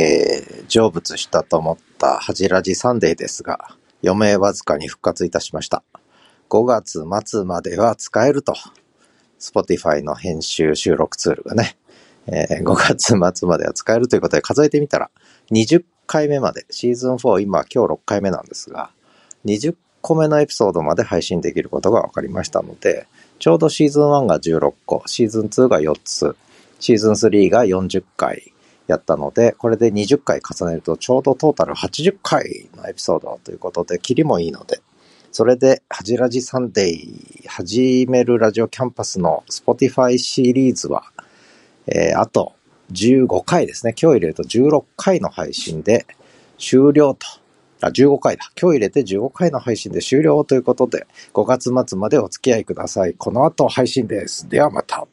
えー、成仏したと思った恥ラジサンデーですが、余命わずかに復活いたしました。5月末までは使えると。Spotify の編集収録ツールがね、えー、5月末までは使えるということで数えてみたら、20回目まで、シーズン4、今今日6回目なんですが、20個目のエピソードまで配信できることが分かりましたので、ちょうどシーズン1が16個、シーズン2が4つ、シーズン3が40回やったので、これで20回重ねるとちょうどトータル80回のエピソードということで、キリもいいので、それで、はじラジサンデー、始めるラジオキャンパスの Spotify シリーズは、えー、あと15回ですね。今日入れると16回の配信で終了と。あ、15回だ。今日入れて15回の配信で終了ということで、5月末までお付き合いください。この後配信です。ではまた。